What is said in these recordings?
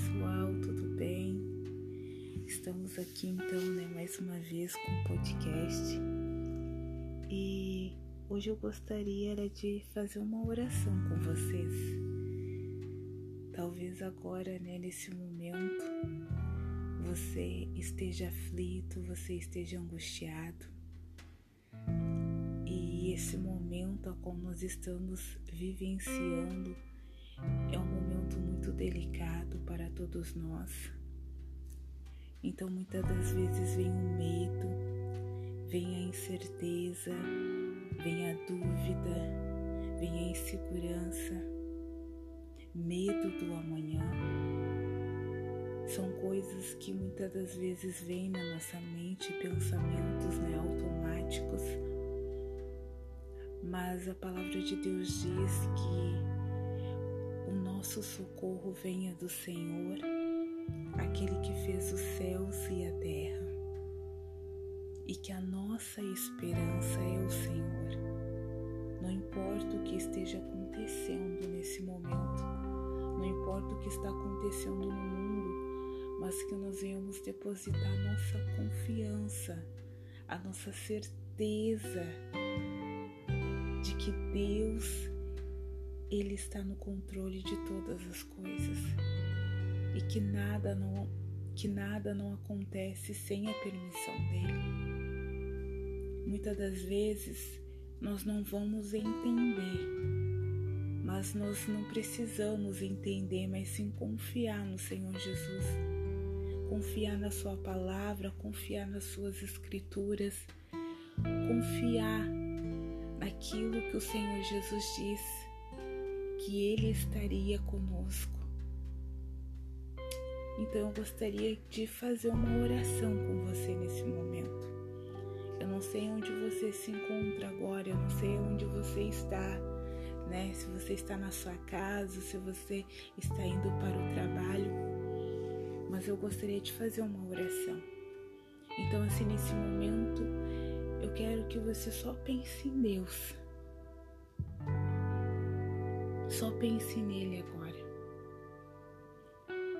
pessoal, tudo bem? Estamos aqui então, né, mais uma vez com o podcast. E hoje eu gostaria era de fazer uma oração com vocês. Talvez agora, né, nesse momento, você esteja aflito, você esteja angustiado. E esse momento a qual nós estamos vivenciando é um momento muito delicado para todos nós então muitas das vezes vem o medo, vem a incerteza, vem a dúvida, vem a insegurança, medo do amanhã. São coisas que muitas das vezes vêm na nossa mente, pensamentos né, automáticos. Mas a palavra de Deus diz que nosso socorro venha do Senhor aquele que fez os céus e a terra, e que a nossa esperança é o Senhor. Não importa o que esteja acontecendo nesse momento, não importa o que está acontecendo no mundo, mas que nós venhamos depositar nossa confiança, a nossa certeza de que Deus ele está no controle de todas as coisas. E que nada não que nada não acontece sem a permissão dele. Muitas das vezes nós não vamos entender, mas nós não precisamos entender, mas sim confiar no Senhor Jesus, confiar na Sua palavra, confiar nas Suas escrituras, confiar naquilo que o Senhor Jesus disse, que Ele estaria conosco então eu gostaria de fazer uma oração com você nesse momento. Eu não sei onde você se encontra agora, eu não sei onde você está, né? Se você está na sua casa, se você está indo para o trabalho, mas eu gostaria de fazer uma oração. Então, assim, nesse momento, eu quero que você só pense em Deus. Só pense nele agora.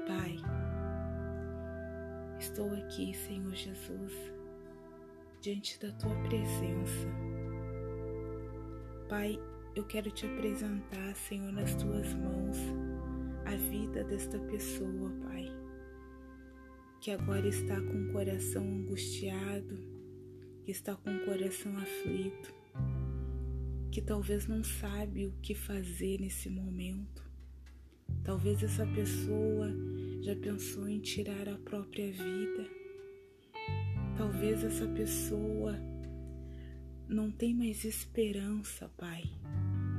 Pai, Estou aqui, Senhor Jesus, diante da tua presença. Pai, eu quero te apresentar, Senhor, nas tuas mãos a vida desta pessoa, Pai, que agora está com o coração angustiado, que está com o coração aflito, que talvez não sabe o que fazer nesse momento. Talvez essa pessoa já pensou em tirar a própria vida? Talvez essa pessoa não tem mais esperança, Pai,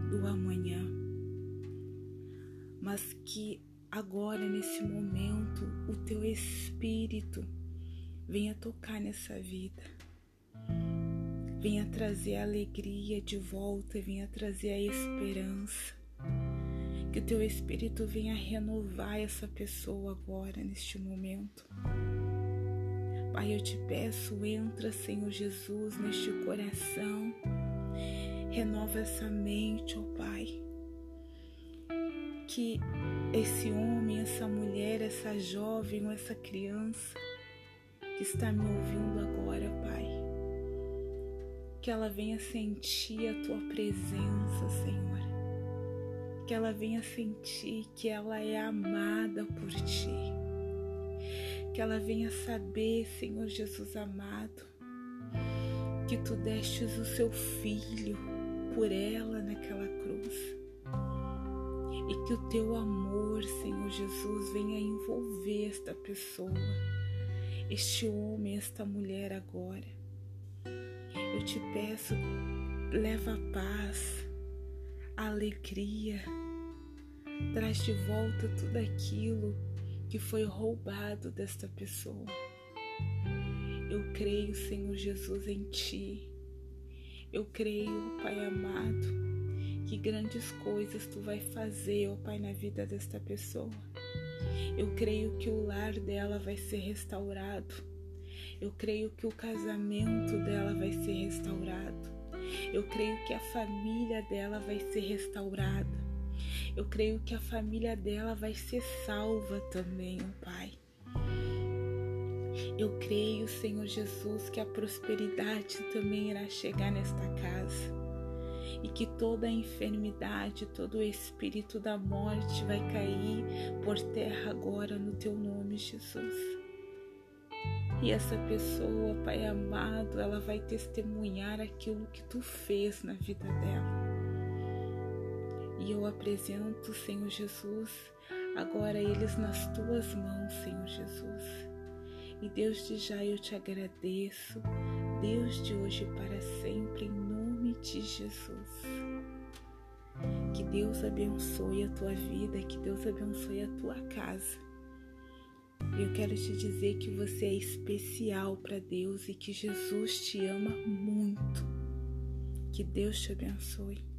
do amanhã, mas que agora, nesse momento, o teu Espírito venha tocar nessa vida, venha trazer a alegria de volta, venha trazer a esperança que o teu Espírito venha renovar essa pessoa agora, neste momento. Pai, eu te peço, entra, Senhor Jesus, neste coração. Renova essa mente, ó oh Pai. Que esse homem, essa mulher, essa jovem essa criança que está me ouvindo agora, Pai, que ela venha sentir a tua presença, Senhor que ela venha sentir que ela é amada por ti. Que ela venha saber, Senhor Jesus amado, que tu destes o seu filho por ela naquela cruz. E que o teu amor, Senhor Jesus, venha envolver esta pessoa, este homem, esta mulher agora. Eu te peço, leva paz, alegria, traz de volta tudo aquilo que foi roubado desta pessoa. Eu creio, Senhor Jesus, em Ti. Eu creio, Pai amado, que grandes coisas Tu vai fazer, ó Pai, na vida desta pessoa. Eu creio que o lar dela vai ser restaurado. Eu creio que o casamento dela vai ser restaurado. Eu creio que a família dela vai ser restaurada. Eu creio que a família dela vai ser salva também, ó Pai. Eu creio, Senhor Jesus, que a prosperidade também irá chegar nesta casa e que toda a enfermidade, todo o espírito da morte vai cair por terra agora no teu nome, Jesus. E essa pessoa, Pai amado, ela vai testemunhar aquilo que tu fez na vida dela. E eu apresento, Senhor Jesus, agora eles nas tuas mãos, Senhor Jesus. E Deus de já eu te agradeço, Deus de hoje para sempre, em nome de Jesus. Que Deus abençoe a tua vida, que Deus abençoe a tua casa. Eu quero te dizer que você é especial para Deus e que Jesus te ama muito. Que Deus te abençoe.